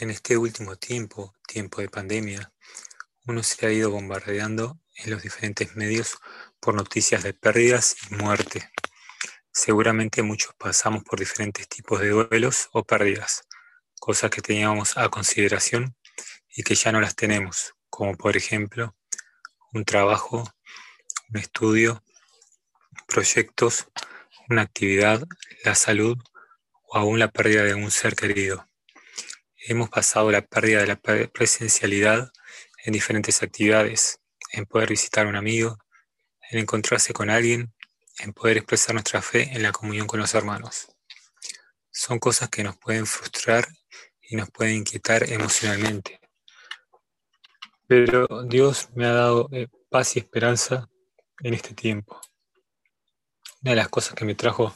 En este último tiempo, tiempo de pandemia, uno se ha ido bombardeando en los diferentes medios por noticias de pérdidas y muerte. Seguramente muchos pasamos por diferentes tipos de duelos o pérdidas, cosas que teníamos a consideración y que ya no las tenemos, como por ejemplo un trabajo, un estudio, proyectos, una actividad, la salud o aún la pérdida de un ser querido. Hemos pasado la pérdida de la presencialidad en diferentes actividades, en poder visitar a un amigo, en encontrarse con alguien, en poder expresar nuestra fe en la comunión con los hermanos. Son cosas que nos pueden frustrar y nos pueden inquietar emocionalmente. Pero Dios me ha dado eh, paz y esperanza en este tiempo. Una de las cosas que me trajo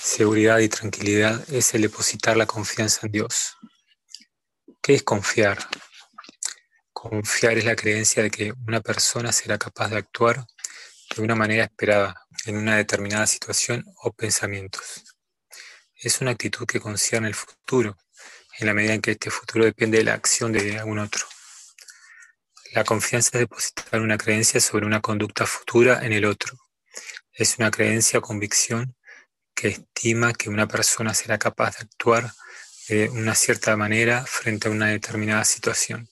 seguridad y tranquilidad es el depositar la confianza en Dios. ¿Qué es confiar? Confiar es la creencia de que una persona será capaz de actuar de una manera esperada en una determinada situación o pensamientos. Es una actitud que concierne el futuro, en la medida en que este futuro depende de la acción de algún otro. La confianza es depositar una creencia sobre una conducta futura en el otro. Es una creencia o convicción que estima que una persona será capaz de actuar de una cierta manera frente a una determinada situación.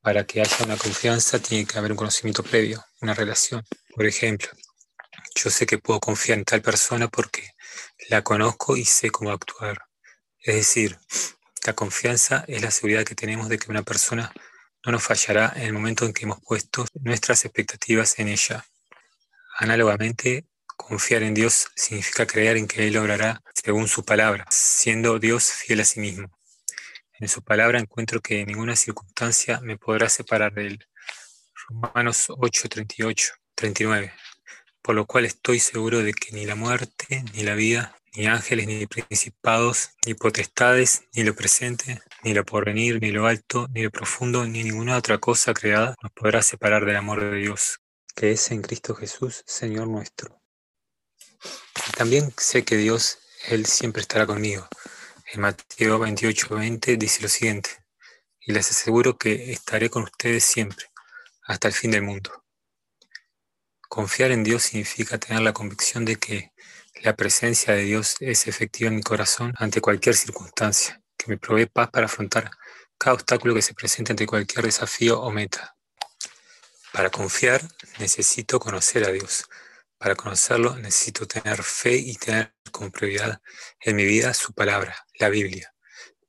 Para que haya una confianza tiene que haber un conocimiento previo, una relación. Por ejemplo, yo sé que puedo confiar en tal persona porque la conozco y sé cómo actuar. Es decir, la confianza es la seguridad que tenemos de que una persona no nos fallará en el momento en que hemos puesto nuestras expectativas en ella. Análogamente, Confiar en Dios significa creer en que Él obrará según su palabra, siendo Dios fiel a sí mismo. En su palabra encuentro que ninguna circunstancia me podrá separar de Él. Romanos 8, 38, 39. Por lo cual estoy seguro de que ni la muerte, ni la vida, ni ángeles, ni principados, ni potestades, ni lo presente, ni lo porvenir, ni lo alto, ni lo profundo, ni ninguna otra cosa creada nos podrá separar del amor de Dios, que es en Cristo Jesús, Señor nuestro. También sé que Dios, Él siempre estará conmigo. En Mateo 28, 20 dice lo siguiente, y les aseguro que estaré con ustedes siempre, hasta el fin del mundo. Confiar en Dios significa tener la convicción de que la presencia de Dios es efectiva en mi corazón ante cualquier circunstancia, que me provee paz para afrontar cada obstáculo que se presente ante cualquier desafío o meta. Para confiar necesito conocer a Dios, para conocerlo necesito tener fe y tener como prioridad en mi vida su palabra, la Biblia.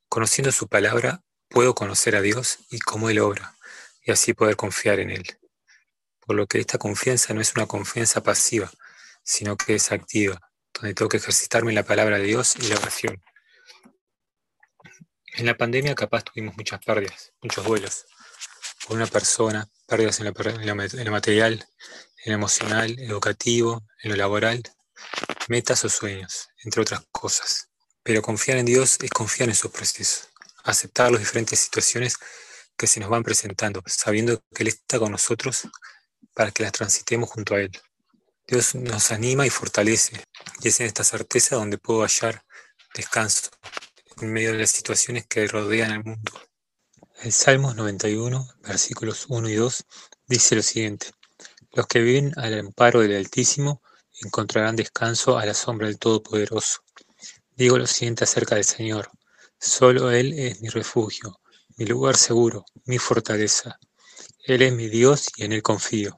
Conociendo su palabra, puedo conocer a Dios y cómo Él obra, y así poder confiar en Él. Por lo que esta confianza no es una confianza pasiva, sino que es activa, donde tengo que ejercitarme en la palabra de Dios y la oración. En la pandemia capaz tuvimos muchas pérdidas, muchos vuelos. Por una persona, pérdidas en lo material, en emocional, educativo, en lo laboral, metas o sueños, entre otras cosas. Pero confiar en Dios es confiar en sus procesos, aceptar las diferentes situaciones que se nos van presentando, sabiendo que Él está con nosotros para que las transitemos junto a Él. Dios nos anima y fortalece, y es en esta certeza donde puedo hallar descanso en medio de las situaciones que rodean al mundo. El Salmos 91, versículos 1 y 2, dice lo siguiente. Los que viven al amparo del Altísimo encontrarán descanso a la sombra del Todopoderoso. Digo lo siguiente acerca del Señor. Solo Él es mi refugio, mi lugar seguro, mi fortaleza. Él es mi Dios y en Él confío.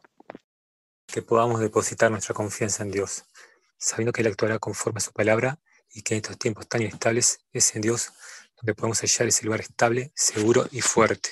Que podamos depositar nuestra confianza en Dios, sabiendo que Él actuará conforme a su palabra y que en estos tiempos tan inestables es en Dios donde podemos hallar ese lugar estable, seguro y fuerte.